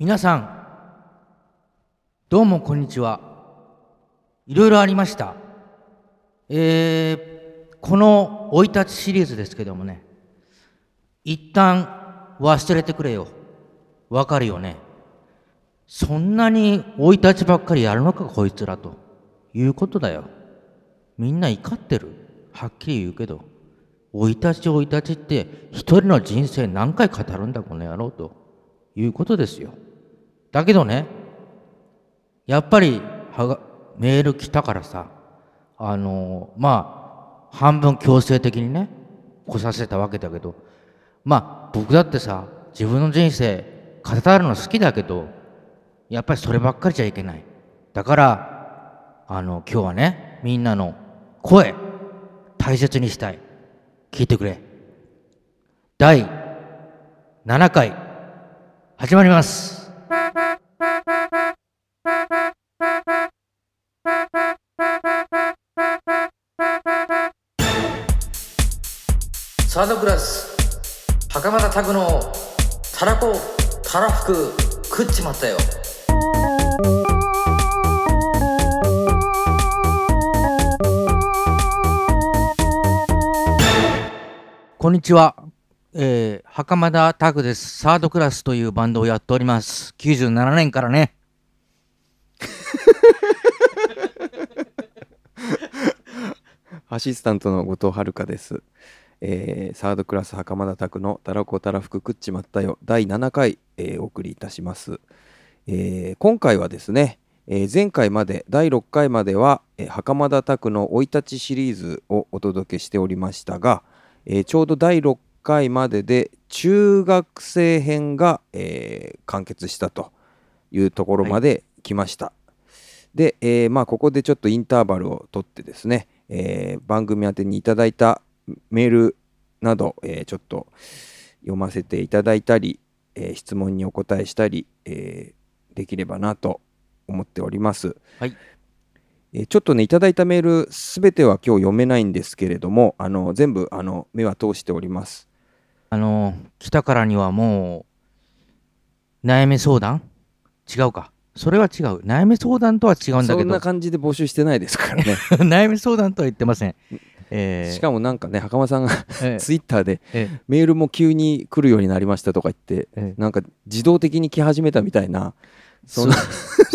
皆さんどうもこんにちは。いろいろありました。えー、この生い立ちシリーズですけどもね。一旦忘れてくれよ。わかるよね。そんなに生い立ちばっかりやるのかこいつらと。いうことだよ。みんな怒ってる。はっきり言うけど。生い立ち生い立ちって一人の人生何回語るんだこの野郎と。いうことですよ。だけどねやっぱりはがメール来たからさあのまあ半分強制的にね来させたわけだけどまあ僕だってさ自分の人生語るの好きだけどやっぱりそればっかりじゃいけない。だからあの今日はねみんなの声大切にしたい。聞いてくれ。第7回始まります。サードクラス袴田拓のたらこたらふく食っちまったよ。こんにちは、えー、袴田拓です。サードクラスというバンドをやっております。97年からね。アシスタントの後藤遥です、えーサードクラス袴田拓のたらこたらふく食っちまったよ。第7回、えーお送りいたします、えー今回はですね、え前回まで第6回までは、え袴田拓の生い立ちシリーズをお届けしておりましたが、えちょうど第6回までで中学生編が、え完結したというところまで来ました、で、えまあここでちょっとインターバルを取ってですね、え番組宛てにいただいたメールなど、えーちょっと読ませていただいたり、えー質問にお答えしたり、えーできればなと思っております。はいえーちょっとねいただいたメールすべては今日読めないんですけれどもあの全部あの目は通しております。あの来たからにはもう悩み相談？違うかそれは違う悩み相談とは違うんだけどそんな感じで募集してないですからね。悩み相談とは言ってません、えー。しかもなんかね袴さんがえー ツイッターでえーメールも急に来るようになりましたとか言ってえーなんか自動的に来始めたみたいなそ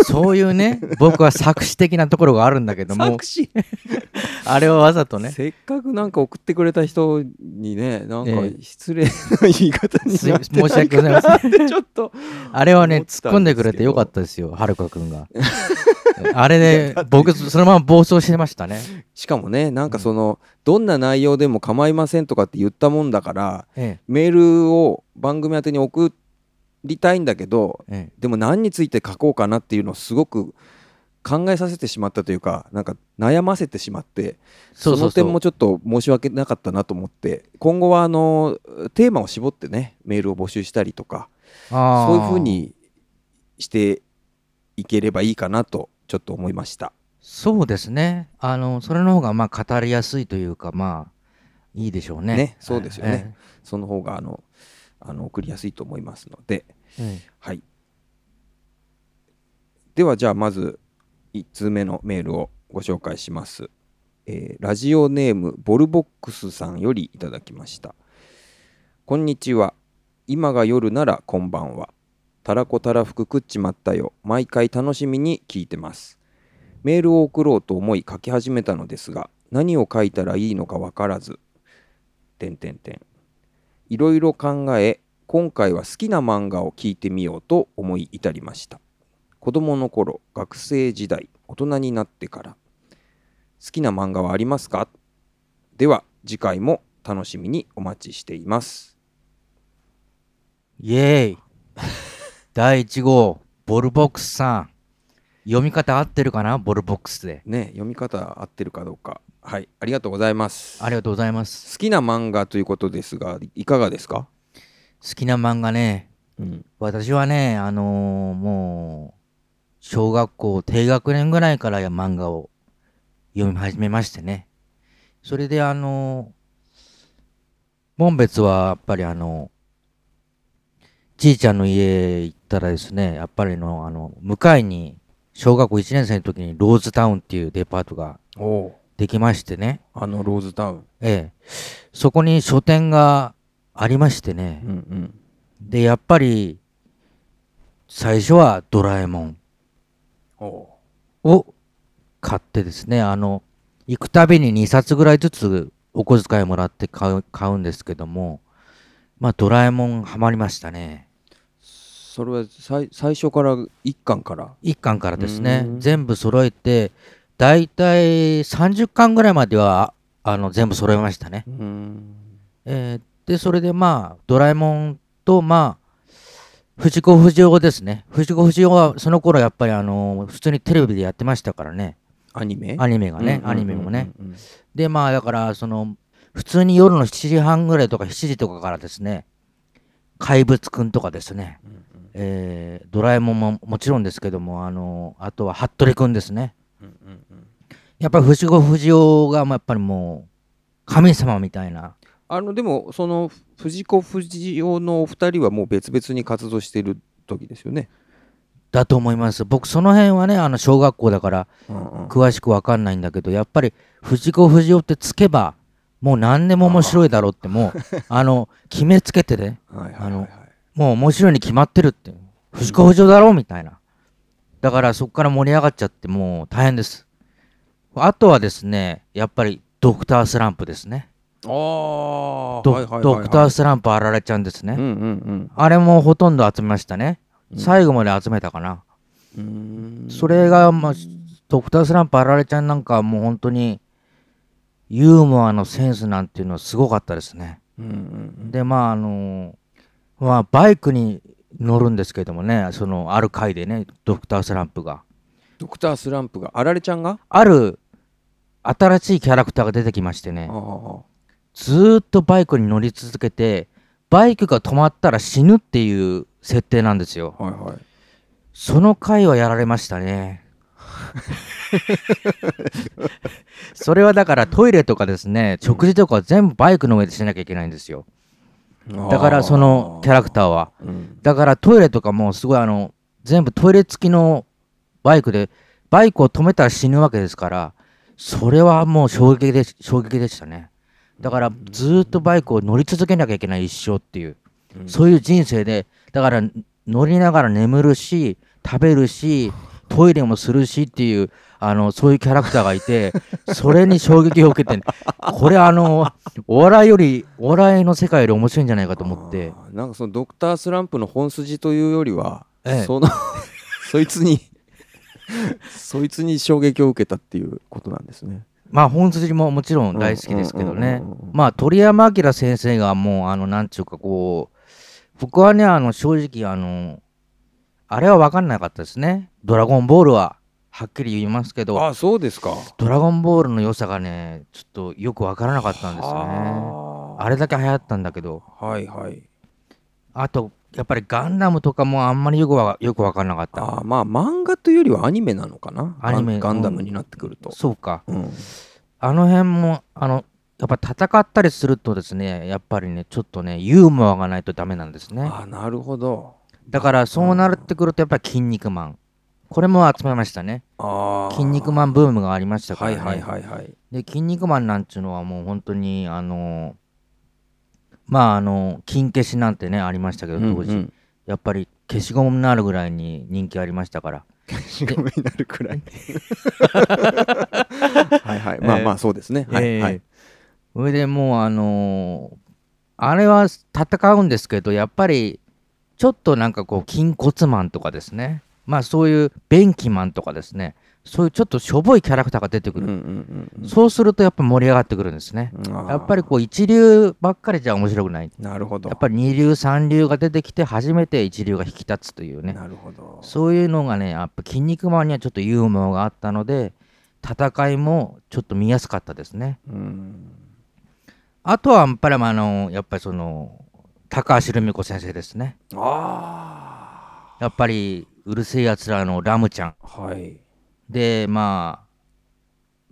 そういうね 僕は作詞的なところがあるんだけども。あれはわざとね。せっかくなんか送ってくれた人にねなんかええ。失礼な言い方になって申し訳ございません。ちょっとあれはね突っ込んでくれてよかったですよはるかくんがあれで僕そのまま暴走してましたね、しかもねなんかその、どんな内容でも構いませんとかって言ったもんだからえメールを番組宛てに送りたいんだけどええ。でも何について書こうかなっていうのをすごく考えさせてしまったというかなんか悩ませてしまってその点もちょっと申し訳なかったなと思って今後はあのテーマを絞ってねメールを募集したりとかそういうふうにしていければいいかなとちょっと思いました。そうですねあのそれの方がまあ語りやすいというかまあいいでしょうねねそうですよねえその方があのあの送りやすいと思いますので、ええはい。ではじゃあまず1通目のメールをご紹介します。えーラジオネームボルボックスさんよりいただきました。こんにちは。今が夜ならこんばんは。たらこたらふく食っちまったよ。毎回楽しみに聞いてます。メールを送ろうと思い書き始めたのですが、何を書いたらいいのかわからず、てんてんてん。いろいろ考え、今回は好きな漫画を聞いてみようと思い至りました。子供の頃、学生時代、大人になってから、好きな漫画はありますか？では、次回も楽しみにお待ちしています。イエーイ第1号ボルボックスさん。読み方合ってるかな？ボルボックスで。ね、読み方合ってるかどうか。はい、ありがとうございます。ありがとうございます。好きな漫画ということですが、いかがですか？好きな漫画ね。うん。私はねあのーもう小学校低学年ぐらいから漫画を読み始めましてね。それであのー門別はやっぱりあのじいちゃんの家行ったらですね、やっぱりの、あの、向かいに、小学校1年生の時にローズタウンっていうデパートができましてね、あのローズタウン。ええ、そこに書店がありましてね。う、んうん。で、やっぱり、最初はドラえもんを買ってですね、あの、行くたびに2冊ぐらいずつお小遣いもらって買う買うんですけども、まあ、ドラえもんハマりましたね。それは最最初から一巻から？1巻からですねう、ん全部揃えて、だいたい30巻ぐらいまでは、あの、全部揃えましたね。うんえーで、それでまあ、ドラえもんと、まあ、藤子不二雄ですね。藤子不二雄は、その頃やっぱりあの、普通にテレビでやってましたからね。アニメ？アニメがね、アニメもね。で、まあ、だから、その、普通に夜の7時半ぐらいとか7時とかからですね、怪物くんとかですね、うんうんえードラえもんももちろんですけども、あの、あとは服部くんですね。うんうんうんやっぱり藤子不二雄が、まあやっぱりもう、神様みたいな。あのでもその藤子不二雄のお二人はもう別々に活動している時ですよね。だと思います。僕、その辺はね、あの、小学校だから、うんうん詳しくわかんないんだけど、やっぱり藤子不二雄ってつけば、もう何でも面白いだろうって、もう、あの、決めつけてね、はいあのはいもう面白いに決まってるって、藤子不二雄だろうみたいな。だからそこから盛り上がっちゃって、もう大変です。あとはですね、やっぱりドクタースランプですね。ああド,、はいはいはいはいドクタースランプあられちゃんですね。うんうんあれもほとんど集めましたね。うん最後まで集めたかな。それが、まあ、ドクタースランプあられちゃんなんかはもう本当にユーモアのセンスなんていうのはすごかったですね。うんうんで、まああのまあバイクに乗るんですけどもね、そのある回でね、ドクタースランプが。ドクタースランプがあられちゃんが？ある新しいキャラクターが出てきましてねずーっとバイクに乗り続けて、バイクが止まったら死ぬっていう設定なんですよ。はいはいその回はやられましたね。それはだからトイレとかですね、食事とかは全部バイクの上でしなきゃいけないんですよ。だからそのキャラクターは。ーうんだからトイレとかもすごいあの、全部トイレ付きのバイクで、バイクを止めたら死ぬわけですから、それはもう衝撃で衝撃でしたね。だからずーっとバイクを乗り続けなきゃいけない一生っていう。うんそういう人生で、だから乗りながら眠るし、食べるし、トイレもするしっていう、あの、そういうキャラクターがいて、それに衝撃を受けて、これあの、お笑いより、お笑いの世界より面白いんじゃないかと思って、なんかそのドクタースランプの本筋というよりは、ええその そいつにそいつに衝撃を受けたっていうことなんですね。まあ本筋ももちろん大好きですけどね。まあ鳥山明先生がもう、あの、なんちゅうかこう、僕はね、あの、正直、あの、あれは分かんなかったですね。ドラゴンボールは、はっきり言いますけど、あそうですか。ドラゴンボールの良さがね、ちょっとよく分からなかったんですよね。はあれだけ流行ったんだけど、はいはい。あと、やっぱりガンダムとかもあんまりよくわよく分からなかった。あーまあ漫画というよりはアニメなのかな。アニメガンダムになってくると。そうか。うんあの辺も、あの、やっぱ戦ったりするとですね、やっぱりね、ちょっとね、ユーモアがないとダメなんですね。あなるほど。だから、そうなってくると、やっぱり筋肉マン。これも集めましたね。あ筋肉マンブームがありましたからね。はいはいはいはい。で、筋肉マンなんちゅうのはもう本当に、あの、まあ、あの、金消しなんてね、ありましたけど、当時。うんうんやっぱり消しゴムになるぐらいに人気ありましたから。仕事になるくらい。はいはい。まあまあそうですね。はいはい。それでもうあのーあれは戦うんですけどやっぱりちょっとなんかこう筋骨マンとかですねまあそういう便器マンとかですねそういうちょっとしょぼいキャラクターが出てくる、うんうんうんそうするとやっぱ盛り上がってくるんですねうん。やっぱりこう一流ばっかりじゃ面白くないなるほど。やっぱり二流三流が出てきて初めて一流が引き立つというねなるほど。そういうのがねやっぱ筋肉マンにはちょっとユーモアがあったので戦いもちょっと見やすかったですねうん。あとはやっぱりあのやっぱりその高橋留美子先生ですねあやっぱりうるせえやつらのラムちゃん。あ。はい。でまあ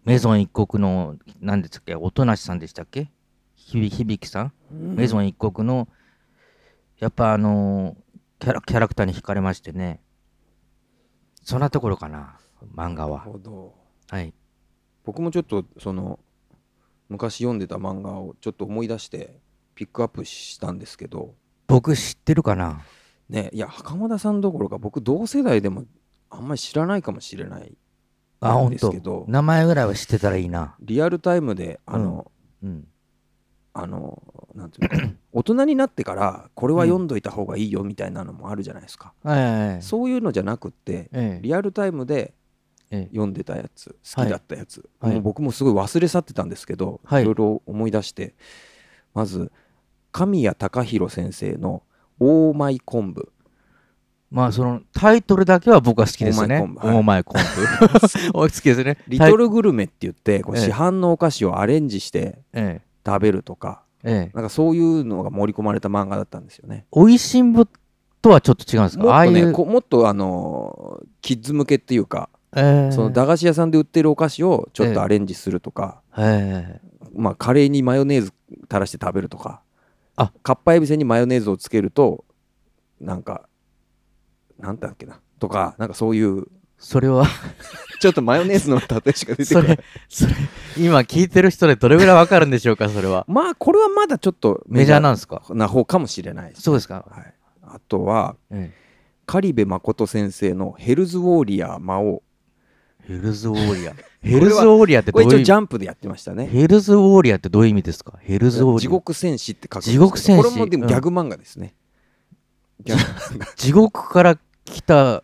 メゾン一国の何ですっけ音無さんでしたっけ？響さん？メゾン一国のやっぱあのキャラキャラクターに惹かれましてね。そんなところかな漫画なるはほど。はい。僕もちょっとその昔読んでた漫画をちょっと思い出してピックアップしたんですけど。僕知ってるかな？ねいや袴田さんどころか僕同世代でもあんまり知らないかもしれないあ本当ですけど名前ぐらいは知ってたらいいな。リアルタイムであの、うんあのなんていうの 大人になってからこれは読んどいた方がいいよみたいなのもあるじゃないですか、はいはいはいそういうのじゃなくってええ。リアルタイムでええ。読んでたやつ好きだったやつ、はい。もう僕もすごい忘れ去ってたんですけど、はい。いろいろ思い出してまず神谷隆弘先生の「オーマイ昆布まあそのタイトルだけは僕は好きですね。オーマイ昆布はい 好きですね。」リトルグルメって言ってこうええ市販のお菓子をアレンジしてえ食べるとかえええ。なんかそういうのが盛り込まれた漫画だったんですよね。おいしんぼとはちょっと違うんですもっとねもっとあのーキッズ向けっていうかええその駄菓子屋さんで売ってるお菓子をちょっとアレンジするとか、ええまあ、カレーにマヨネーズ垂らして食べるとかあかっぱえびせんにマヨネーズをつけるとなんかなんだっけなとかなんかそういう。それは、ちょっとマヨネーズの例えしか出てそこない。れ、それ、今聞いてる人でどれぐらいわかるんでしょうか、それは？まあこれはまだちょっとメジャーなんですか？な方かもしれない。そうですか。はい、あとはえ狩部誠先生の「ヘルズ・ウォーリアー魔王えヘルズウォーリア。ヘルズウォーリアって」どういう意味これ一応ジャンプでやってましたね。ヘルズウォーリアってどういう意味ですか？ヘルズウォーリア。地獄戦士って書くんですけ地ど獄戦士。これもでもギャグ漫画ですね、ギャグ。漫 画地獄から来た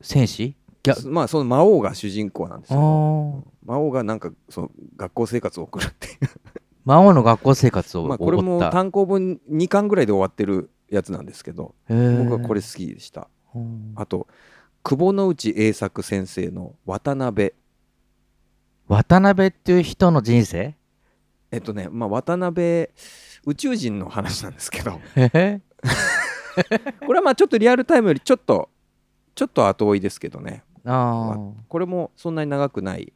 戦士？ギャまあその魔王が主人公なんですあ魔王がなんかその学校生活を送るってい 魔王の学校生活をうまあこれも送った。単行本2巻ぐらいで終わってるやつなんですけど僕はこれ好きでした。うん。あと久保之内栄作先生の「渡辺。渡辺っていう人の人生」えっとねまあ渡辺宇宙人の話なんですけど。これはまあちょっとリアルタイムよりちょっとちょっと後追いですけどね。あこれもそんなに長くない。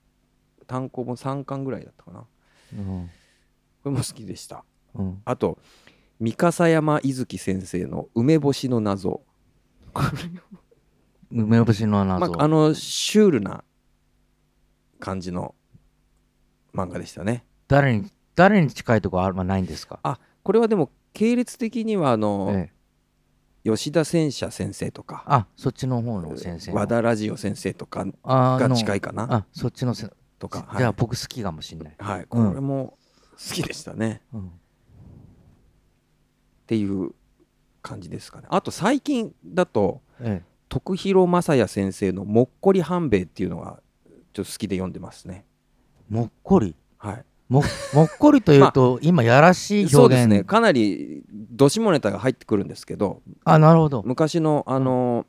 単行本3巻ぐらいだったかな。こあ、うん。れも好きでした。うん、あと三笠山伊月先生の「梅干しの謎」梅干しの謎、まあ、あのシュールな感じの漫画でしたね。誰に誰に近いところあるまあないんですか、あこれはでも系列的にはあの、ええ、吉田戦車先生とかあそっちの方の先生の。和田ラジオ先生とかが近いかな。あそっちのせとかじゃあはい。僕好きかもしんない、はい、こうん。れも好きでしたね、うん、っていう感じですかね。あと最近だとええ徳弘正也先生の「もっこり半兵衛」っていうのがちょっと好きで読んでますね。もっこり？はい。ももっこりというと、今やらしいそうですね。かなりどしもネタが入ってくるんですけどあなるほど。昔のあの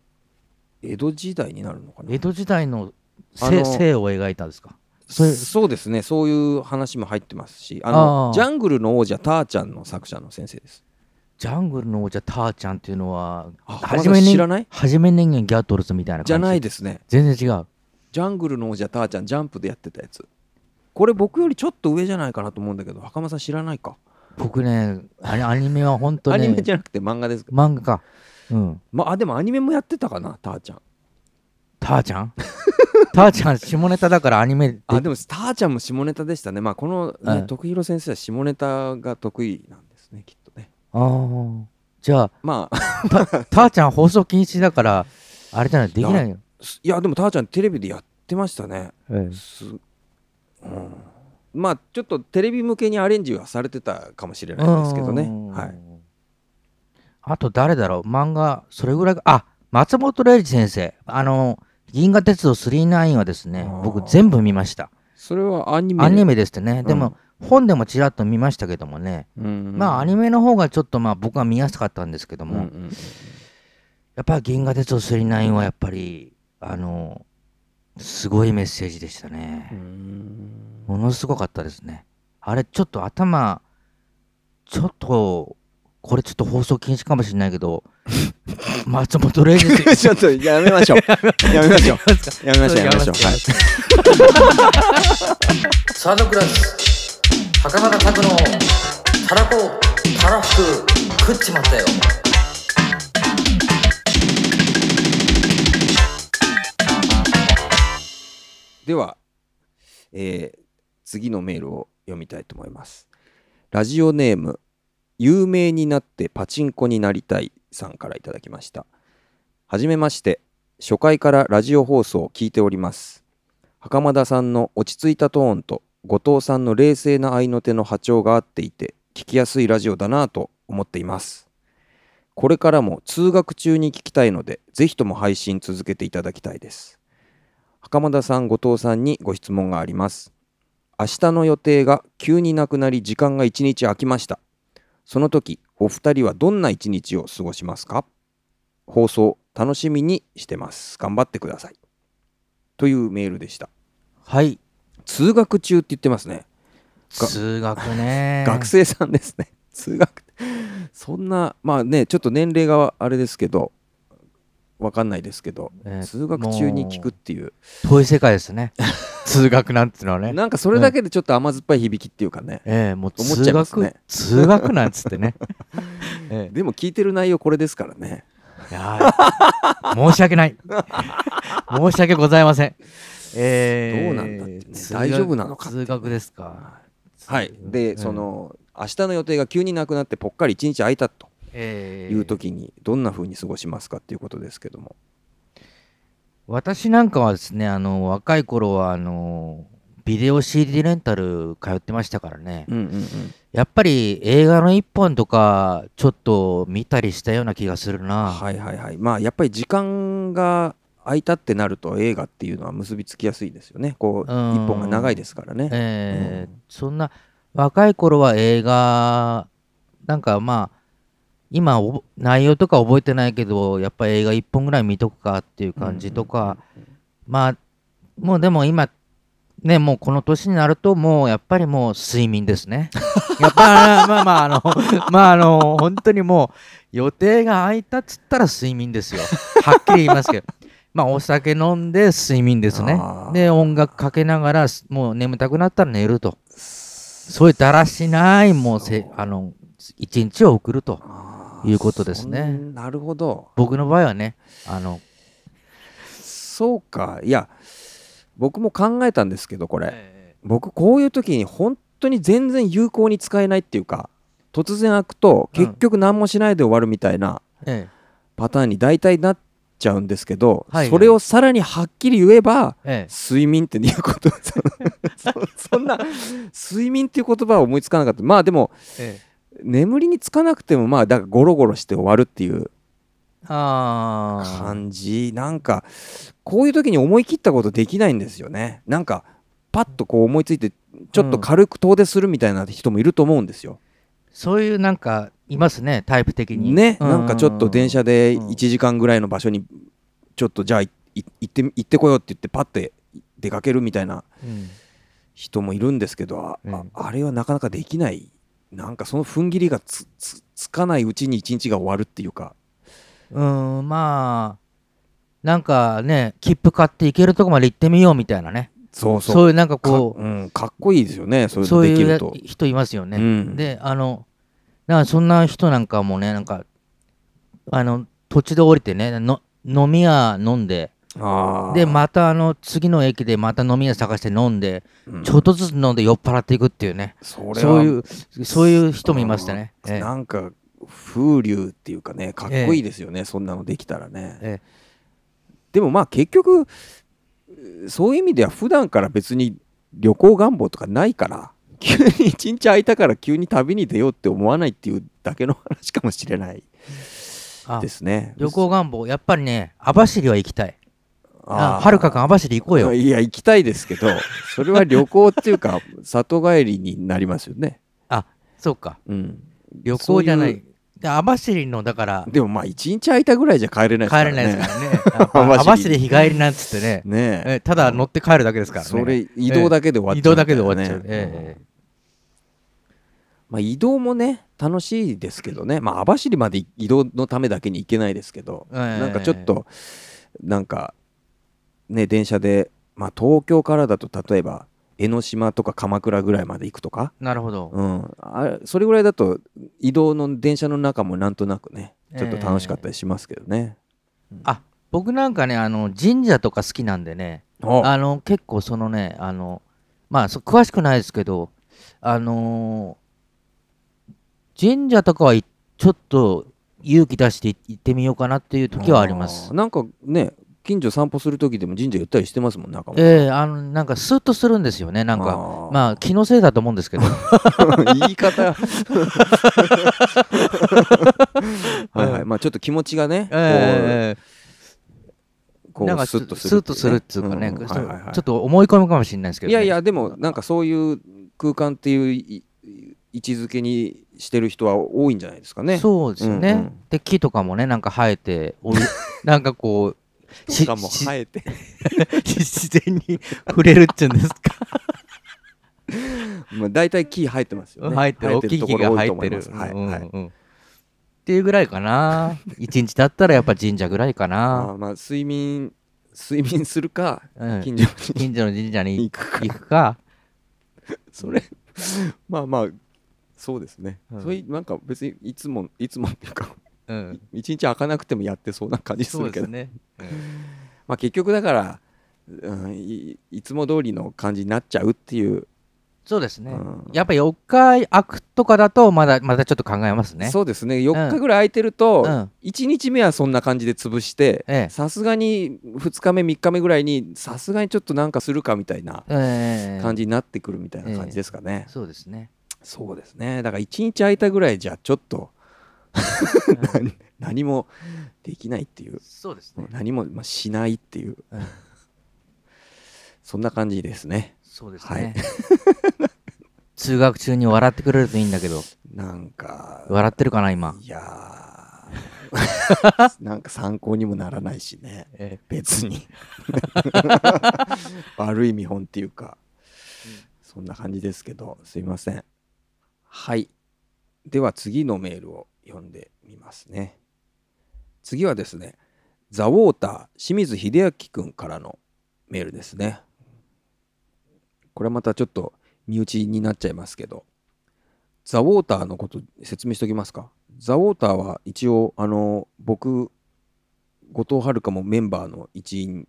江戸時代になるのかな？江戸時代の性性を描いたんですか？そうですね。そういう話も入ってますしあのジャングルの王者ターちゃんの作者の先生ですジャングルの王者ターちゃんっていうのはあ初めに知らない？はじめ人間ギャトルズみたいな感じ。じゃないですね。全然違う。ジャングルの王者ターちゃんジャンプでやってたやつ。これ僕よりちょっと上じゃないかなと思うんだけど袴さん知らないか、僕ねアニアニメは本当アねニメじゃなくて漫画です漫画か。うん。まあでもアニメもやってたかなターちゃん。ターちゃん？ターちゃん下ネタだからアニメで。あでもターちゃんも下ネタでしたね。まあこの、ねうん徳弘先生は下ネタが得意なんですねきっとねあー。じゃあまあ。タターちゃん放送禁止だからあれじゃないできないよ、いやでもターちゃんテレビでやってましたね。ええ。す、うん、まあちょっとテレビ向けにアレンジはされてたかもしれないですけどね。うん。はい。あと誰だろう？漫画それぐらいあ松本零士先生。あの銀河鉄道999はですね僕全部見ました。それはアニメ。アニメですってね。でも、本でもちらっと見ましたけどもね、うん。まあアニメの方がちょっとまあ僕は見やすかったんですけども、うんうん。うんやっぱり銀河鉄道999はやっぱりあのすごいメッセージでしたね、うん。ものすごかったですね。あれちょっと頭ちょっとこれちょっと放送禁止かもしれないけど 松本零士。ちょっと やめましょう。やめましょう。やめましょう。やめましょう。はい。サードクラス袴田拓のたらこたらふく食っちまったよ。では、えー、次のメールを読みたいと思います。ラジオネーム有名になってパチンコになりたいさんからいただきました。はじめまして初回からラジオ放送を聞いております。袴田さんの落ち着いたトーンと後藤さんの冷静な合いの手の波長が合っていて聞きやすいラジオだなぁと思っています。これからも通学中に聞きたいのでぜひとも配信続けていただきたいです。袴田さん後藤さんにご質問があります。明日の予定が急になくなり時間が1日空きました。その時お二人はどんな一日を過ごしますか？放送楽しみにしてます。頑張ってください。というメールでした。はい。通学中って言ってますね。が通学ね。学生さんですね。通学。そんなまあねちょっと年齢があれですけどわかんないですけど、えー通学中に聞くっていう。遠い世界ですね。通学なんてのはね。なんかそれだけでちょっと甘酸っぱい響きっていうかね、ええもう思っちゃ通学、いますね。通学なんつってね。えでも聞いてる内容これですからね。えいやー申し訳ない。申し訳ございませんええどうなんだってね大丈夫なのか通学ですか。はい。で、うん。その明日の予定が急になくなってぽっかり一日空いたとええいう時にどんな風に過ごしますかっていうことですけども。私なんかはですねあの若い頃はあのビデオ CD レンタル通ってましたからね、うんうんうん。やっぱり映画の一本とかちょっと見たりしたような気がするな、はいはいはい。まあやっぱり時間が空いたってなると映画っていうのは結びつきやすいですよね。こう一うん。本が長いですからね。えーうん。そんな若い頃は映画なんかまあ今内容とか覚えてないけどやっぱ映画一本ぐらい見とくかっていう感じとか、まあもうでも今ねもうこの年になるともうやっぱりもう睡眠ですね。やっぱまあまああの まああの本当にもう予定が空いたっつったら睡眠ですよ。はっきり言いますけどまあお酒飲んで睡眠ですね。で音楽かけながらもう眠たくなったら寝ると。そういうだらしないもうせあの一日を送るということですね。なるほど。僕の場合はねあのそうか。いや僕も考えたんですけどこれ。僕こういう時に本当に全然有効に使えないっていうか突然開くとうん。結局何もしないで終わるみたいなえ。パターンに大体なっちゃうんですけど、はいはい。それをさらにはっきり言えばええ。睡眠っていうこと そんな睡眠っていう言葉は思いつかなかった。まあでもええ。眠りにつかなくてもまあだからゴロゴロして終わるっていう感じ。なんかこういう時に思い切ったことできないんですよね。なんかパッとこう思いついてちょっと軽く遠出するみたいな人もいると思うんですよ。そういうなんかいますねタイプ的に。ね、うなんかちょっと電車でうん。1時間ぐらいの場所にちょっとじゃあ行って行ってこようって言ってパッて出かけるみたいなうん人もいるんですけどあ,あ、うん。あれはなかなかできない。なんかその踏ん切りがつつつかないうちに一日が終わるっていうか。うんまあなんかね切符買って行けるとこまで行ってみようみたいなねそうそう。そういうなんかか,、こうん、かっこいいですよねそういうできると。人いますよね、うん。であのだからそんな人なんかもねなんかあの土地で降りてねの飲み屋飲んででまたあの次の駅でまた飲み屋探して飲んで、うん。ちょっとずつ飲んで酔っ払っていくっていうね。そういうそういう人もいましたね、うんええ。なんか風流っていうかねかっこいいですよね、そんなのできたらね、え。でもまあ結局そういう意味では普段から別に旅行願望とかないから 急に一日空いたから急に旅に出ようって思わないっていうだけの話かもしれないあですね。旅行願望やっぱりね網走は行きたい。あはるかくん網走行こうよ。いや行きたいですけどそれは旅行っていうか里帰りになりますよね、あそうか。うん、旅行じゃないで網走のだからでもまあ一日空いたぐらいじゃ帰れないですからね。帰れないですからね。網走。網走日帰りなんつってね。ねえ。えただ乗って帰るだけですからね。それ移動だけで終わっちゃう移動だけで終わっちゃう、ねえ。えまあ、移動もね楽しいですけどね。まあ網走まで移動のためだけに行けないですけど、ええ。なんかちょっとなんかね電車で、まあ、東京からだと例えば江ノ島とか鎌倉ぐらいまで行くとか、なるほど、うん、あそれぐらいだと移動の電車の中もなんとなくねちょっと楽しかったりしますけどね。あ僕なんかねあの神社とか好きなんでねああの結構そのねあのまあそ詳しくないですけどあのー神社とかはいちょっと勇気出して行ってみようかなっていう時はあります。ー。なんかね近所散歩する時でも神社寄ったりしてますもん中もええあのなんかスーッとするんですよねなんか。まあ気のせいだと思うんですけど。言い方。はいはい。まあちょっと気持ちがね、ええこうなんかこうスッとすスッるとするっていうかね、んはいはいはい。ちょっと思い込むかもしれないですけど、ね、いやいやでもなんかそういう空間っていうい位置づけにしてる人は多いんじゃないですかね。そうですね、うんうん。で木とかもねなんか生えて なんかこうしとかも生えて。自然に触れるっていうんですか？まあ大体木生えてますよね。生えてる。大きい木が生えてる、いはい。うんはいうん。っていうぐらいかな。一日だったらやっぱ神社ぐらいかあな、ーまあ睡眠睡眠するかうん、近所に 近所の神社に行くか。行くか。それまあまあそうですね。うん。そういうなんか別にいつもいつもっていうかうん。一日開かなくてもやってそうな感じするけど、ね、うん。まあ結局だから、うん、いいつも通りの感じになっちゃうっていう、そうですね、うん。やっぱ4日空くとかだとまだまだちょっと考えますね。そうですね。4日ぐらい空いてると、うん。1日目はそんな感じで潰してええ。さすがに2日目3日目ぐらいにさすがにちょっとなんかするかみたいなええ。感じになってくるみたいな感じですかね、そうですね。そうですね。だから1日空いたぐらいじゃちょっと何何もできないっていう。そうですね、何もまあしないっていう。うん。そんな感じですね。そうですはい。ね、通学中に笑ってくれるといいんだけど。なんか笑ってるかな今、いやー。なんか参考にもならないしね。え別に。悪い見本っていうか、そんな感じですけどすいません。はい。では次のメールを読んでみますね。次はですねザ・ウォーター清水秀明くんからのメールですね。これまたちょっと身内になっちゃいますけどザ・ウォーターのこと説明しておきますか。ザ・ウォーターは一応あの僕後藤遥もメンバーの一員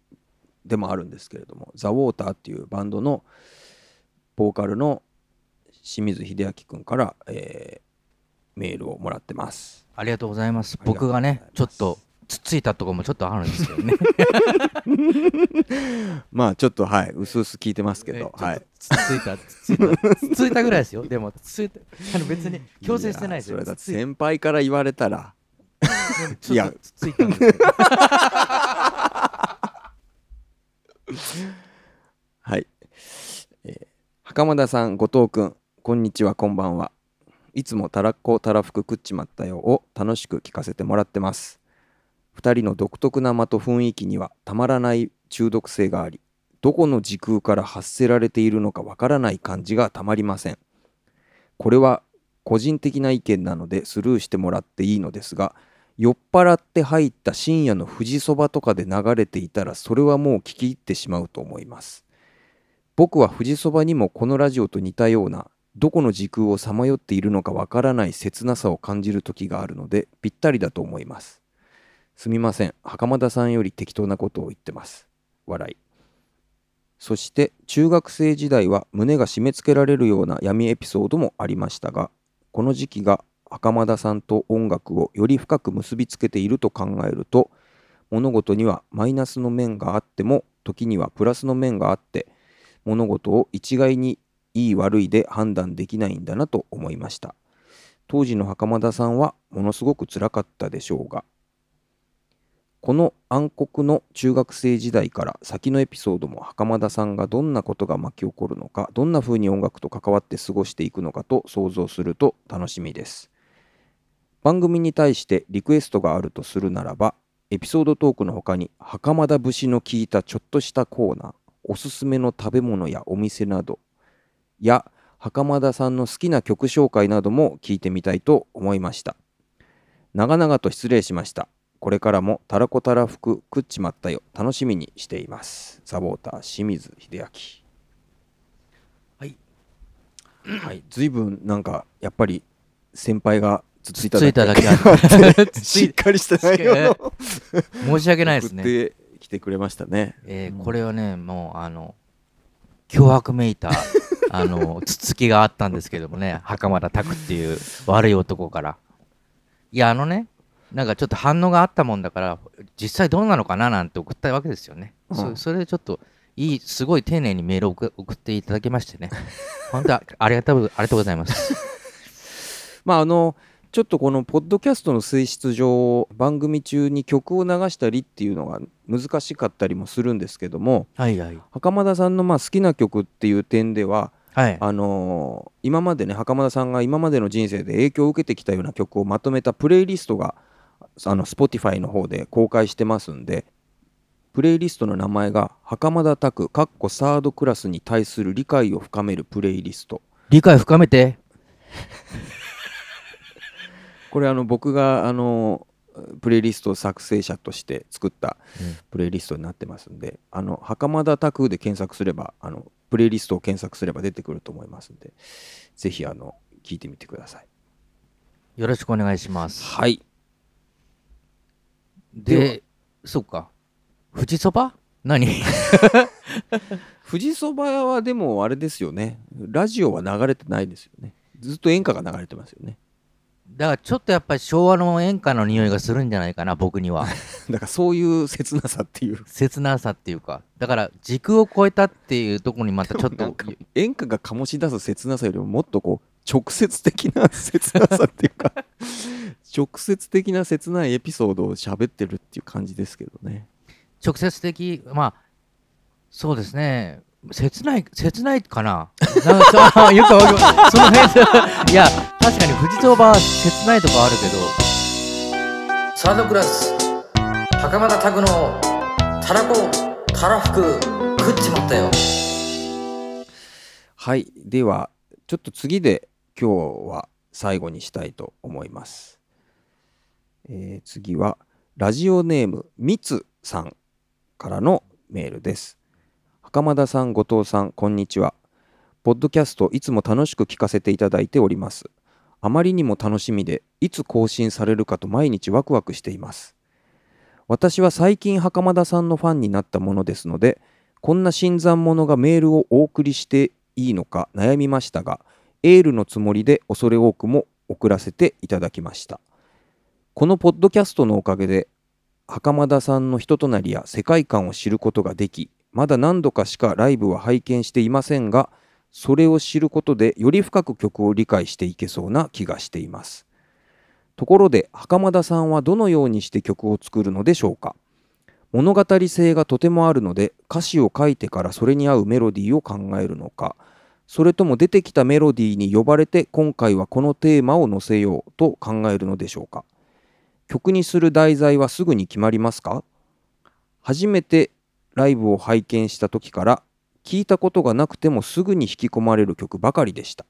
でもあるんですけれどもザ・ウォーターっていうバンドのボーカルの清水秀明くんから、えメールをもらってます。ありがとうございます。僕がねちょっとつっついたとこもちょっとあるんですけどね。まあちょっとはい薄々聞いてますけど、はい。つっついたつっついたつっついたぐらいですよ。でもつっついたあの別に強制してないですよ。やそれだ先輩から言われたら。いや。つっついたんですけど はい、えー袴田さん後藤くんこんにちはこんばんはいつもたらっこたらふく食っちまったよを楽しく聞かせてもらってます。2人の独特な間と雰囲気にはたまらない中毒性がありどこの時空から発せられているのかわからない感じがたまりません。これは個人的な意見なのでスルーしてもらっていいのですが酔っ払って入った深夜の富士そばとかで流れていたらそれはもう聞き入ってしまうと思います。僕は富士そばにもこのラジオと似たようなどこの時空をさまよっているのかわからない切なさを感じる時があるのでぴったりだと思います。すみません。袴田さんより適当なことを言ってます。笑い。そして中学生時代は胸が締め付けられるような闇エピソードもありましたがこの時期が袴田さんと音楽をより深く結びつけていると考えると物事にはマイナスの面があっても時にはプラスの面があって物事を一概にいい悪いで判断できないんだなと思いました。当時の袴田さんはものすごくつらかったでしょうが。この暗黒の中学生時代から先のエピソードも袴田さんがどんなことが巻き起こるのかどんな風に音楽と関わって過ごしていくのかと想像すると楽しみです。番組に対してリクエストがあるとするならばエピソードトークの他に袴田節の効いたちょっとしたコーナーおすすめの食べ物やお店などや袴田さんの好きな曲紹介なども聞いてみたいと思いました。長々と失礼しました。これからもたらこたらふく食っちまったよ。楽しみにしています。サボーター清水秀明。はい。はい。随分なんかやっぱり先輩がつついたついただけあって しっかりした内容の申し訳ないですね。送ってきてくれましたね。えーこれはねもうあの脅迫めいたあのつつきがあったんですけどもね袴田拓っていう悪い男から。いやあのねなんかちょっと反応があったもんだから実際どうなのかななんて送ったわけですよね、うん。そそれでちょっといいすごい丁寧にメールを送送っていただきましてね。本当あありがとうありがとうございます。まああのちょっとこのポッドキャストの性質上番組中に曲を流したりっていうのが難しかったりもするんですけどもはいはい。袴田さんのまあ好きな曲っていう点でははい。あのー今までね袴田さんが今までの人生で影響を受けてきたような曲をまとめたプレイリストがあの Spotify の方で公開してますんでプレイリストの名前が袴田拓かっこサードクラスに対する理解を深めるプレイリスト。理解深めて。これあの僕があのプレイリスト作成者として作ったうんプレイリストになってますんで、あの袴田拓で検索すればあのプレイリストを検索すれば出てくると思いますんでぜひあの聞いてみてください。よろしくお願いします。はい。でそうか。富士そば？何？富士そば屋はでもあれですよね。ラジオは流れてないですよね。ずっと演歌が流れてますよねだからちょっとやっぱり昭和の演歌の匂いがするんじゃないかな僕には。だからそういう切なさっていう。切なさっていうか。だから時空を超えたっていうところにまたちょっと演歌が醸し出す切なさよりももっとこう直接的な切なさっていうか 直接的な切ないエピソードを喋ってるっていう感じですけどね。直接的まあそうですね切ない切ないかな？なんか そうよくわかるその辺 いや確かに富士そばは切ないとこあるけど。サードクラス袴田拓のたらこたらふく食っちまったよ。はいではちょっと次で今日は最後にしたいと思います、えー次はラジオネームみつさんからのメールです袴田さん後藤さんこんにちは。ポッドキャストいつも楽しく聞かせていただいております。あまりにも楽しみでいつ更新されるかと毎日ワクワクしています。私は最近袴田さんのファンになったものですのでこんな新参者がメールをお送りしていいのか悩みましたがエールのつもりで恐れ多くも送らせていただきました。このポッドキャストのおかげで袴田さんの人となりや世界観を知ることができまだ何度かしかライブは拝見していませんがそれを知ることでより深く曲を理解していけそうな気がしています。ところで袴田さんはどのようにして曲を作るのでしょうか。物語性がとてもあるので歌詞を書いてからそれに合うメロディーを考えるのか。それとも出てきたメロディーに呼ばれて今回はこのテーマを載せようと考えるのでしょうか。曲にする題材はすぐに決まりますか。初めてライブを拝見した時から聞いたことがなくてもすぐに引き込まれる曲ばかりでした。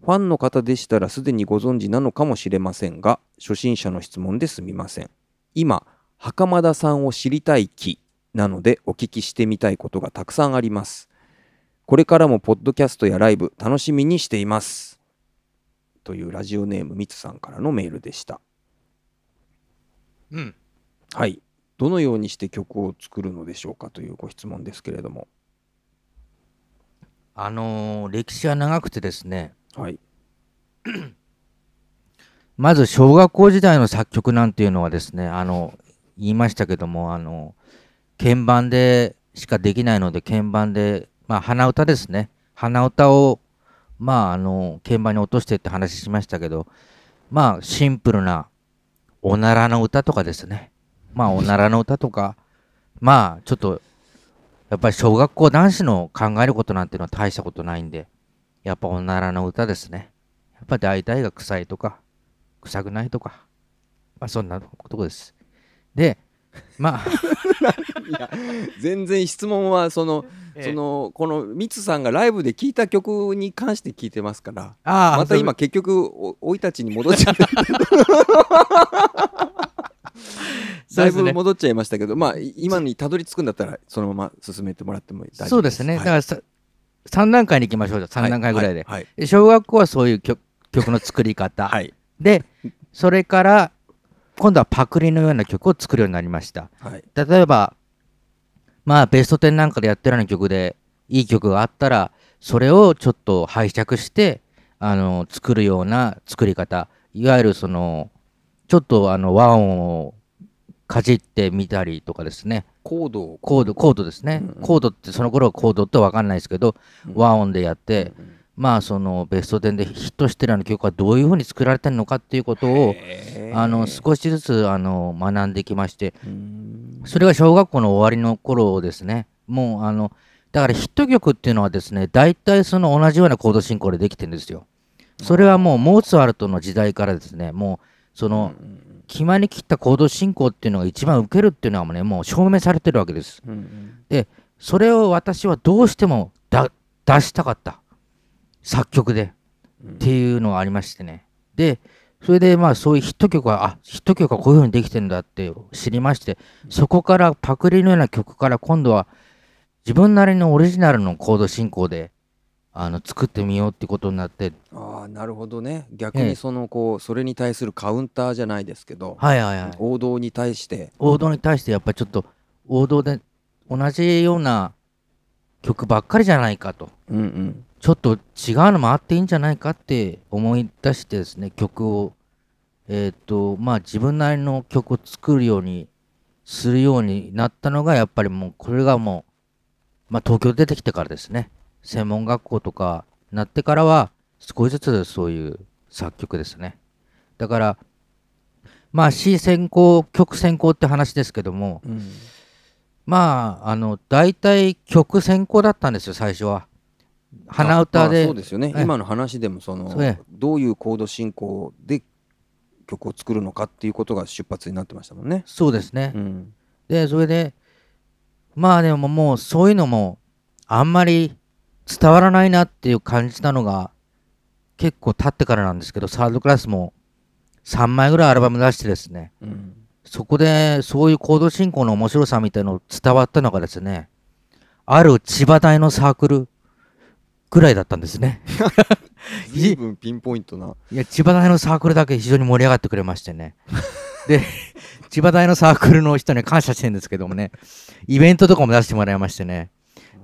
ファンの方でしたらすでにご存知なのかもしれませんが初心者の質問ですみません。今袴田さんを知りたい気なのでお聞きしてみたいことがたくさんあります。これからもポッドキャストやライブ楽しみにしています。というラジオネームみつさんからのメールでした。うん。はいどのようにして曲を作るのでしょうかというご質問ですけれども。あのー歴史は長くてですね。はい。まず小学校時代の作曲なんていうのはですねあの言いましたけどもあの鍵盤でしかできないので鍵盤でまあ鼻歌ですね。鼻歌をまああの鍵盤に落としてって話しましたけどまあシンプルなおならの歌とかですねまあおならの歌とか。まあちょっとやっぱり小学校男子の考えることなんてのは大したことないんで。やっぱおならの歌ですね。やっぱ大体が臭いとか臭くないとか。まあそんなとこです。でまあ。いや全然質問はそのそのこのミツさんがライブで聴いた曲に関して聞いてますから。ああまた今結局お生い立ちに戻っちゃって だいぶ戻っちゃいましたけどまあい今にたどり着くんだったらそのまま進めてもらっても大丈夫です。そうですね、はい。だからさ3段階に行きましょう3段階ぐらいで,、はい。で小学校はそういう曲曲の作り方、はい。でそれから今度はパクリのような曲を作るようになりました。はい。例えばまあベスト10なんかでやってるような曲でいい曲があったらそれをちょっと拝借してあの作るような作り方。いわゆるそのちょっとあの和音をかじってみたりとかですね。コードを。コードコードですね、うんうん。コードってその頃はコードって分かんないですけど、うん。和音でやって、うんまあそのベスト10でヒットしてるような曲はどういうふうに作られてるのかっていうことをあの少しずつあの学んできましてうん。それが小学校の終わりの頃ですね。もうあのだからヒット曲っていうのはですね大体その同じようなコード進行でできてるんですよ。それはもうモーツァルトの時代からですねもうそのうん決まりきったコード進行っていうのが一番受けるっていうのはもうねもう証明されてるわけです。うんうん。それを私はどうしてもだ出したかった。作曲で。うん。っていうのがありましてね。でそれでまあそういうヒット曲はあヒット曲はこういうふうにできてるんだって知りましてそこからパクリのような曲から今度は自分なりのオリジナルのコード進行であの作ってみようってことになって。ああなるほどね。逆ええにそのこうそれに対するカウンターじゃないですけどはいはいはい。王道に対して。王道に対してやっぱりちょっと王道で同じような曲ばっかりじゃないかと。うんうん。ちょっと違うのもあっていいんじゃないかって思い出してですね曲を。えーっとまあ自分なりの曲を作るようにするようになったのがやっぱりもうこれがもうまあ東京出てきてからですね専門学校とかなってからは少しずつそういう作曲ですね。だからまあ C 先行曲先行って話ですけどもうん。まああの大体曲先行だったんですよ最初は。鼻歌あでそうですよね。ええ。今の話でもそのどういうコード進行で曲を作るのかっていうことが出発になってましたもんね。そうですね、うん。でそれでまあでももうそういうのもあんまり伝わらないなっていう感じたのが結構経ってからなんですけどサードクラスも3枚ぐらいアルバム出してですねうん。そこでそういうコード進行の面白さみたいの伝わったのがですねある千葉大のサークルぐらいだったんですね。随分ピンポイントな。いや千葉大のサークルだけ非常に盛り上がってくれましてね。で千葉大のサークルの人に感謝してるんですけどもねイベントとかも出してもらいましてね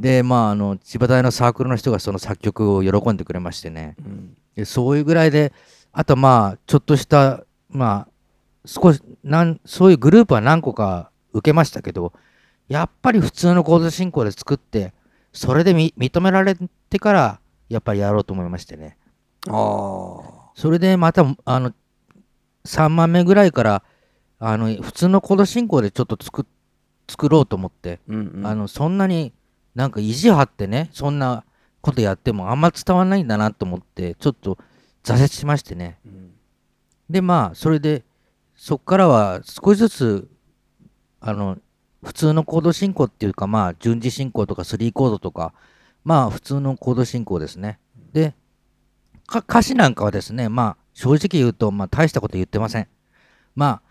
でまああの千葉大のサークルの人がその作曲を喜んでくれましてね。うん。でそういうぐらいであとまあちょっとしたまあ少しなんそういうグループは何個か受けましたけどやっぱり普通のコード進行で作ってそれでみ認められてからやっぱりやろうと思いましてね。ああそれでまたあの3番目ぐらいからあの普通のコード進行でちょっと作作ろうと思って、うんうん。あのそんなになんか意地張ってねそんなことやってもあんま伝わらないんだなと思ってちょっと挫折しましてね。うん。でまあそれでそっからは少しずつあの普通のコード進行っていうかまあ順次進行とか3コードとかまあ普通のコード進行ですね。でか歌詞なんかはですねまあ正直言うとまあ大したこと言ってません。まあ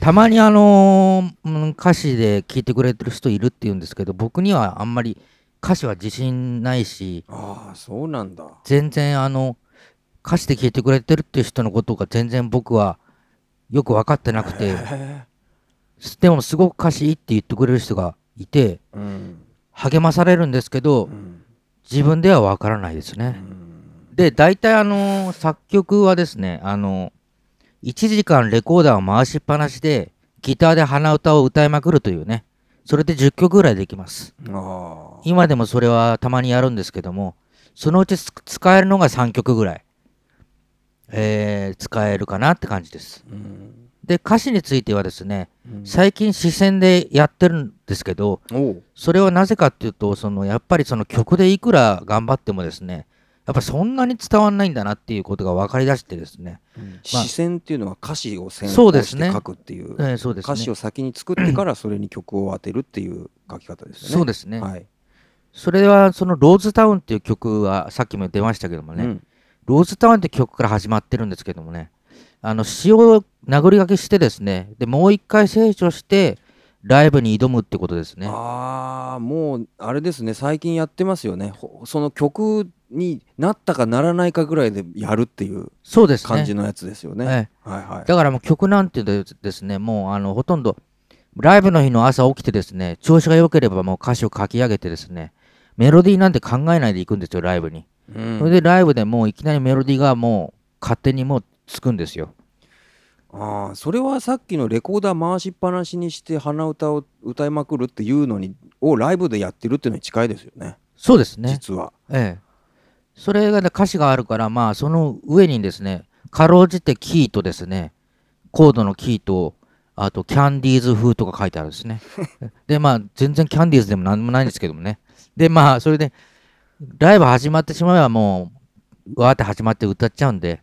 たまにあのーうん歌詞で聞いてくれてる人いるっていうんですけど僕にはあんまり歌詞は自信ないしああそうなんだ。全然あの歌詞で聞いてくれてるっていう人のことが全然僕はよく分かってなくてへでもすごく歌詞いいって言ってくれる人がいてえうん励まされるんですけどうん自分では分からないですうね。んで大体あの作曲はですねあの1時間レコーダーを回しっぱなしでギターで鼻歌を歌いまくるというねそれで10曲ぐらいできます。今でもそれはたまにやるんですけどもそのうちつ使えるのが3曲ぐらい、えー使えるかなって感じです。うん。で歌詞についてはですねうん。最近視線でやってるんですけどそれはなぜかっていうとそのやっぱりその曲でいくら頑張ってもですねやっぱそんなに伝わんないんだなっていうことが分かりだしてですね、まあ。視線っていうのは歌詞を先そうですね。行して書くっていう。えーそうですね。歌詞を先に作ってからそれに曲を当てるっていう書き方ですよね。そうですね、はい。それはそのローズタウンっていう曲はさっきも出ましたけどもね、うん。ローズタウンって曲から始まってるんですけどもね、あの詩を殴り書きしてですね、でもう一回成長して、ライブに挑むってことですね。ああもうあれですね。最近やってますよね。ほその曲になったかならないかぐらいでやるっていう。感じのやつですよね。えはいはいえ。だからもう曲なんてでですね、もうあのほとんど、ライブの日の朝起きてですね、調子が良ければもう歌詞を書き上げてですね、メロディーなんて考えないで行くんですよ、ライブに。うんそれでライブでもういきなりメロディーがもう勝手にもうつくんですよ。ああそれはさっきのレコーダー回しっぱなしにして鼻歌を歌いまくるっていうのにをライブでやってるっていうのに近いですよねそうですね。実は。ええ。それがね歌詞があるから、まあその上にですね、かろうじてキーとですね、コードのキーと、あとキャンディーズ風とか書いてあるんですね。で、まあ全然キャンディーズでもなんでもないんですけどもね。で、まあそれで、ライブ始まってしまえばもう、わーって始まって歌っちゃうんで、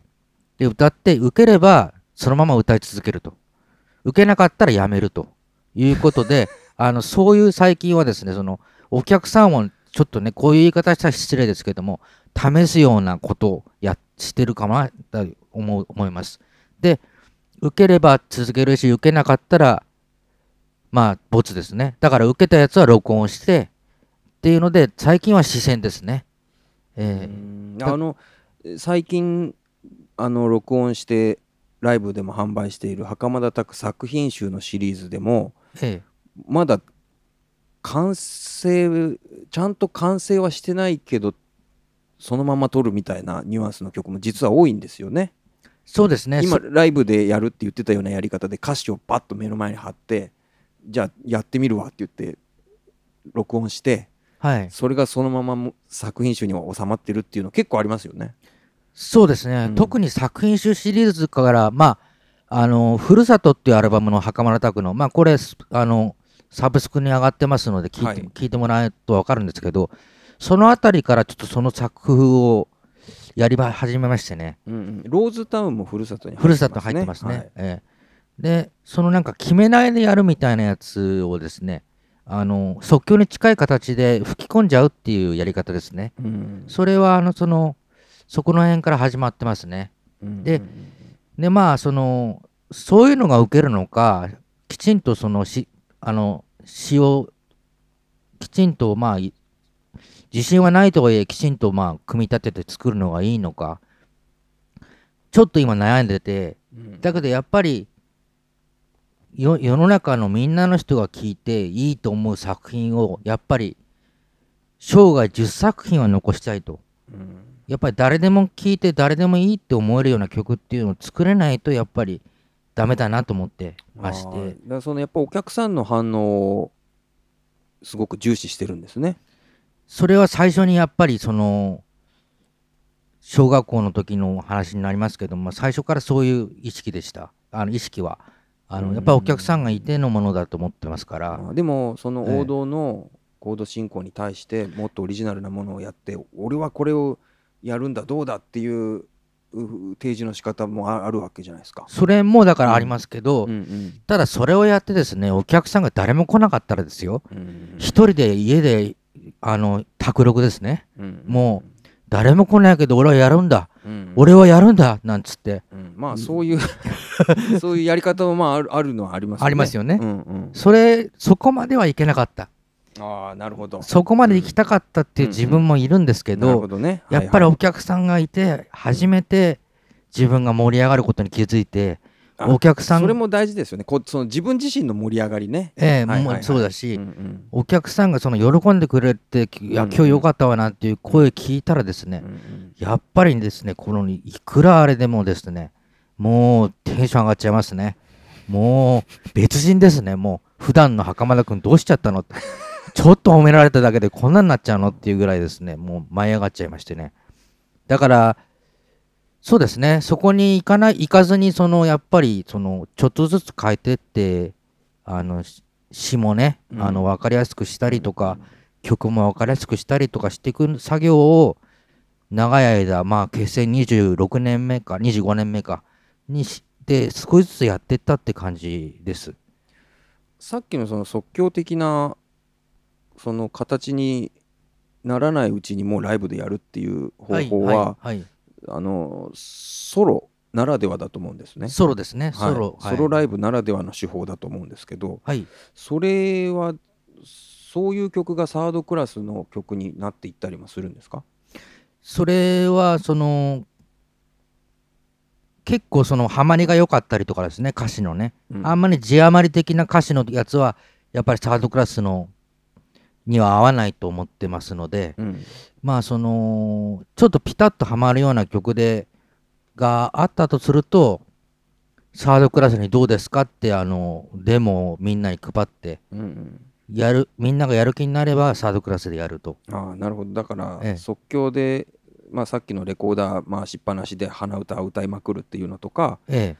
で、歌って受ければそのまま歌い続けると。受けなかったらやめるということで、あの、そういう最近はですね、その、お客さんをちょっとね、こういう言い方したら失礼ですけども、試すようなことをやしてるかなと思う思います。で、受ければ続けるし、受けなかったら、まあ、ボツですね。だから受けたやつは録音して、っていうので、最近は視線ですね。えうんあの最近あの録音してライブでも販売している袴田拓作品集のシリーズでもーえまだ完成ちゃんと完成はしてないけどそのまま撮るみたいなニュアンスの曲も実は多いんですよね。ーそうですね。今そライブでやるって言ってたようなやり方で歌詞をパッと目の前に貼ってじゃあやってみるわって言って録音してはい。それがそのままも作品集には収まってるっていうの結構ありますよね。そうですね、うん特に作品集シリーズから、まあ、あの、ふるさとっていうアルバムの袴田拓の、まあ、これ、すあの、サブスクに上がってますので聞いて、はい聞いてもらえると分かるんですけど、そのあたりからちょっとその作風をやり始めましてね、うんうん、ローズタウンもふるさとにふるさと入ってますね。はい。ええ。で、そのなんか決めないでやるみたいなやつをですね、あの即興に近い形で吹き込んじゃうっていうやり方ですね。うん。それはあのそのそこの辺から始まってますね。うんででまあそのそういうのが受けるのかきちんとそのしあの詩をきちんとまあい自信はないとはいえきちんとまあ組み立てて作るのがいいのか。ちょっと今悩んでて。うん。だけどやっぱりよ世の中のみんなの人が聞いていいと思う作品をやっぱり生涯10作品は残したいと。うん。やっぱり誰でも聴いて誰でもいいって思えるような曲っていうのを作れないとやっぱりダメだなと思ってまして。だからそのやっぱお客さんの反応をすごく重視してるんですね。それは最初にやっぱりその小学校の時の話になりますけども最初からそういう意識でした。あの意識は。あうん。のやっぱりお客さんがいてのものだと思ってますから。あーでもそのええ。王道のコード進行に対してもっとオリジナルなものをやって俺はこれをやるんだどうだっていうう提示の仕方もああるわけじゃないですか。それもだからありますけど、うん。うんただそれをやってですねお客さんが誰も来なかったらですよ。うんうん。一人で家であの卓録ですね。うん。も誰も来ないけど俺はやるんだ。うん。うん俺はやるんだなんつって。うん。まあそういう そういうやり方もまああるあるのはありますよね。ありますよね。うんうん、それそこまではいけなかった。ああなるほど。そこまで行きたかったっていう自分もいるんですけなるどほどね。やっぱりはいお客さんがいて初めて自分が盛り上がることに気づいてあお客さん。それも大事ですよね。こその自分自身の盛り上がりね。ええはいはいそうだし、うんうん。お客さんがその喜んでくれて「いやうん今日よかったわ」なんていう声聞いたらですねうんうん。やっぱりですねこのいくらあれでもですねもうテンション上がっちゃいますね。もう別人ですね。もう普段の袴田君どうしちゃったのって。ちょっと褒められただけでこんなになっちゃうのっていうぐらいですね。もう舞い上がっちゃいましてね。だからそうですね。そこに行かない行かずにそのやっぱりそのちょっとずつ変えてってあのし詩もね、うん。あの分かりやすくしたりとか、曲も分かりやすくしたりとかしていく作業を長い間まあ結成26年目か25年目かにして少しずつやっていったって感じです。さっきのその即興的なその形にならないうちにもうライブでやるっていう方法は、はいはいあのソロならではだと思うんですね。ソロですね、はい。ソロ、ソロライイブならではの手法だと思うんですけどはい、それはそういう曲がサードクラスの曲になっていったりもするんですか？それはその結構そのハマりが良かったりとかですね歌詞のね、うん。あんまり字余り的な歌詞のやつはやっぱりサードクラスのには合わないと思ってますのでうん。まあそのちょっとピタッとはまるような曲でがあったとするとサードクラスにどうですかってあのデモをみんなに配ってうんうん。やるみんながやる気になればサードクラスでやると。ああなるほど。だから、ええ。即興で、まあ、さっきのレコーダー回しっぱなしで鼻歌を歌いまくるっていうのとかえ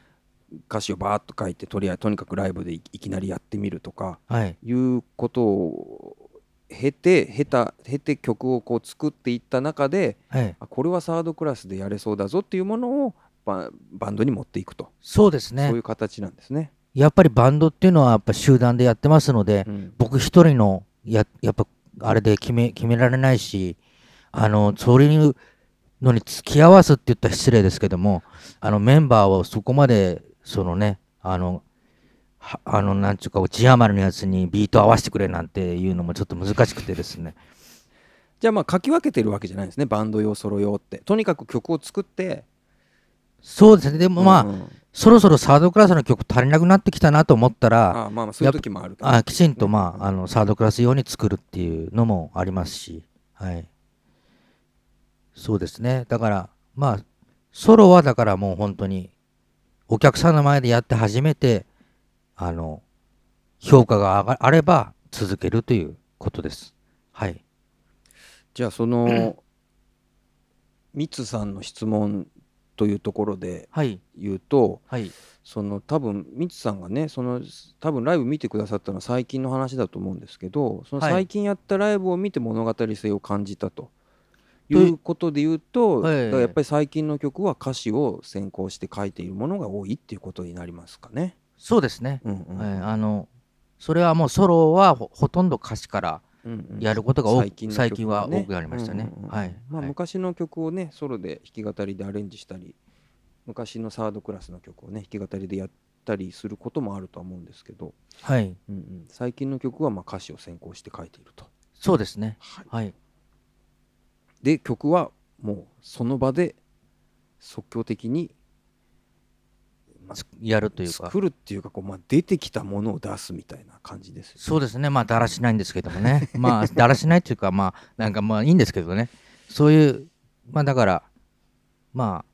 歌詞をバーッと書いてとりあえずとにかくライブでいいきなりやってみるとかえはい。いうことを経て経た経て曲をこう作っていった中でええあこれはサードクラスでやれそうだぞっていうものをババンドに持っていくと、そうですね。そういう形なんですね。やっぱりバンドっていうのはやっぱ集団でやってますので、うん。僕一人のややっぱあれで決め決められないしあのそういうのに付き合わすって言ったら失礼ですけどもあのメンバーをそこまでそのねあのはあのなんちゅうか字余りのやつにビート合わせてくれなんていうのもちょっと難しくてですね。じゃあまあ書き分けてるわけじゃないんですね。バンド用ソロ用って。とにかく曲を作って。そうですね。でもまあ、うんうん。そろそろサードクラスの曲足りなくなってきたなと思ったらあまあまあそういう時もあるあきちんとまああのサードクラス用に作るっていうのもありますしはい。そうですね。だからまあソロはだからもう本当にお客さんの前でやって初めてあの評価が上があれば続けるということです。はい。じゃあそのミツさんの質問というところではい。言うとはい。その多分ミツさんがねその多分ライブ見てくださったのは最近の話だと思うんですけどそのはい。最近やったライブを見て物語性を感じたと。いといううことで言うと、はい。やっぱり最近の曲は歌詞を先行して書いているものが多いっていうことになりますかね。そうですね、うんうん。はい、あのそれはもうソロはほほとんど歌詞からうんうん。やることが多く最近の曲最近はね多くなりましたね。うんうんうん。はい。まあ、はい。昔の曲をねソロで弾き語りでアレンジしたり昔のサードクラスの曲をね弾き語りでやったりすることもあるとは思うんですけど、はい。うんうん。最近の曲はまあ歌詞を先行して書いていると。そうですね。はい。はい。で曲はもうその場で即興的に、やるというか。作るっていうかこう、まあ、出てきたものを出すみたいな感じですよね。そうですね。まあだらしないんですけどもね。まあだらしないっていうかまあなんかまあいいんですけどね。そういうまあだからま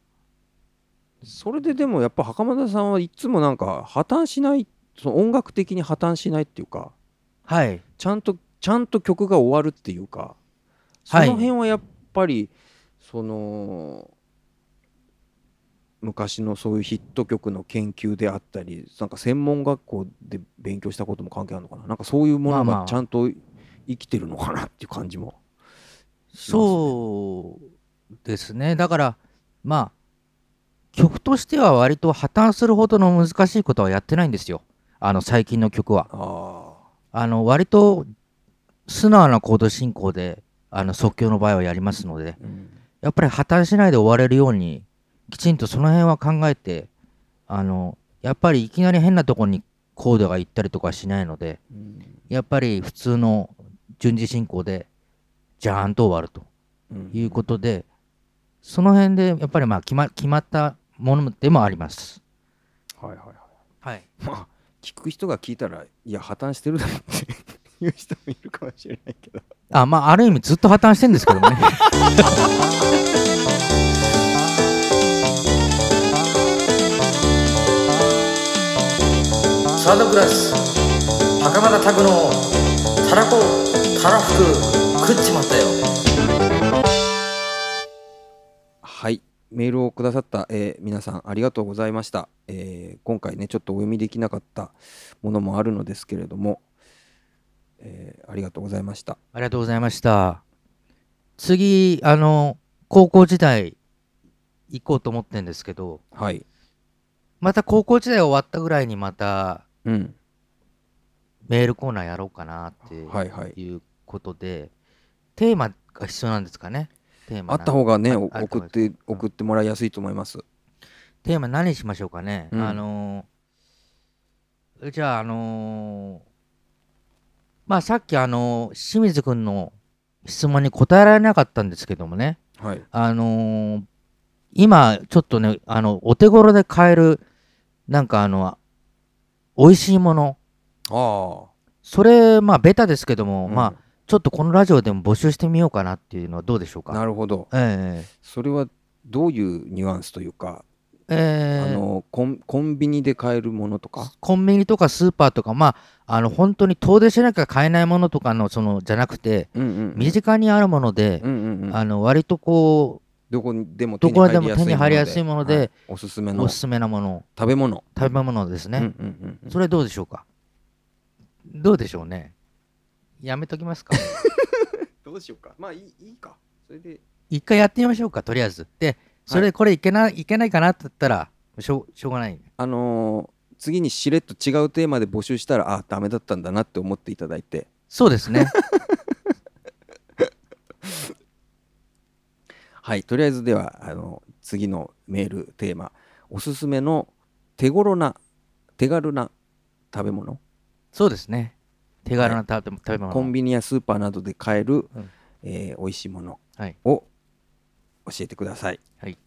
それででもやっぱ袴田さんはいつもなんか破綻しないその音楽的に破綻しないっていうかあはい。ちゃんとちゃんと曲が終わるっていうかそはい。の辺はやっぱりその昔のそういうヒット曲の研究であったりなんか専門学校で勉強したことも関係あるのかな？なんかそういうものまあまあ。がちゃんと生きてるのかなっていう感じも。そうですね。だからまあ曲としては割と破綻するほどの難しいことはやってないんですよ。あの最近の曲は。ああの割と素直なコード進行であの即興の場合はやりますので。あ、うん。やっぱり破綻しないで終われるようにきちんとその辺は考えてあのやっぱりいきなり変なところにコードが行ったりとかしないのでうん。やっぱり普通の順次進行でジャーンと終わるとうん。いうことでその辺でやっぱりまあ決ま決まったものでもあります。はいはいはい。はい、まあ聞く人が聞いたらいや破綻してるだろっていう人もいるかもしれないけど。あまあある意味ずっと破綻してるんですけどもね。サードクラス袴田拓のたらこたらふく食っちまったよ。はい。メールをくださった、えー皆さんありがとうございました、えー今回ねちょっとお読みできなかったものもあるのですけれども、えーありがとうございました。ありがとうございました。次あの高校時代行こうと思ってるんですけどはい。また高校時代終わったぐらいにまたうん。メールコーナーやろうかなってはいはい。いうことで、テーマが必要なんですかね？テーマあった方がね送って送ってもらいやすいと思います。テーマ何にしましょうかね、うん。あのーじゃああのーまあさっきあのー清水君の質問に答えられなかったんですけどもね。はい。あのー今ちょっとねあのお手頃で買えるなんかあの美味しいもの。ああ。それまあベタですけども、うん。まあちょっとこのラジオでも募集してみようかなっていうのはどうでしょうか。なるほど。えそれはどういうニュアンスというか、ええ。えあのコンコンビニで買えるものとか？コンビニとかスーパーとかまああの本当に遠出しなきゃ買えないものとかのそのじゃなくてうんうんうん。身近にあるもので、うんうんうん。あの割とこどこにでもどこでも手に入りやすいものではいおすすめのおすすめなもの。べ物。食べ物ですね、うんうんうんうん。それどうでしょうか？どうでしょうね。やめときますか？どうしようか。まあいいいいか。それで。一回やってみましょうかとりあえず。でそれこれいけないいけないかなって言ったらしょうしょうがない。あのー次にしれっと違うテーマで募集したらあダメだったんだなって思っていただいて。そうですねはいとりあえずではあの次のメールテーマおすすめの手頃な手軽な食べ物。そうですね。手軽な食べ,、食べ物。コンビニやスーパーなどで買える、うん。えー美味しいものはい。を教えてください。はい、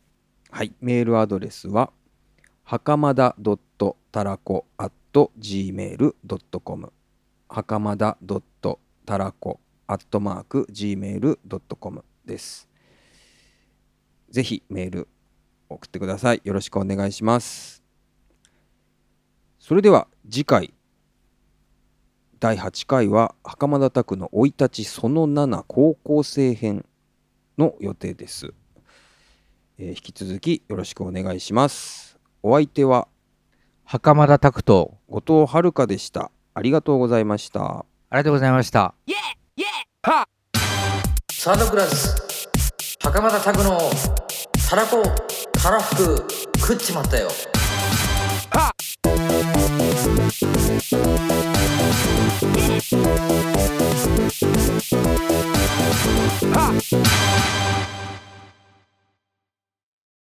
はい、メールアドレスははかまだたらこ at gmail.com はかまだたらこ at マーク gmail.com です。ぜひメール送ってください。よろしくお願いします。それでは次回第8回は袴田拓の生い立ちその7高校生編の予定です、えー引き続きよろしくお願いします。お相手は袴田拓人後藤遥でした。ありがとうございました。ありがとうございました。サードクラス袴田拓のたらこたらふく食っちまったよ。はっ。はっ。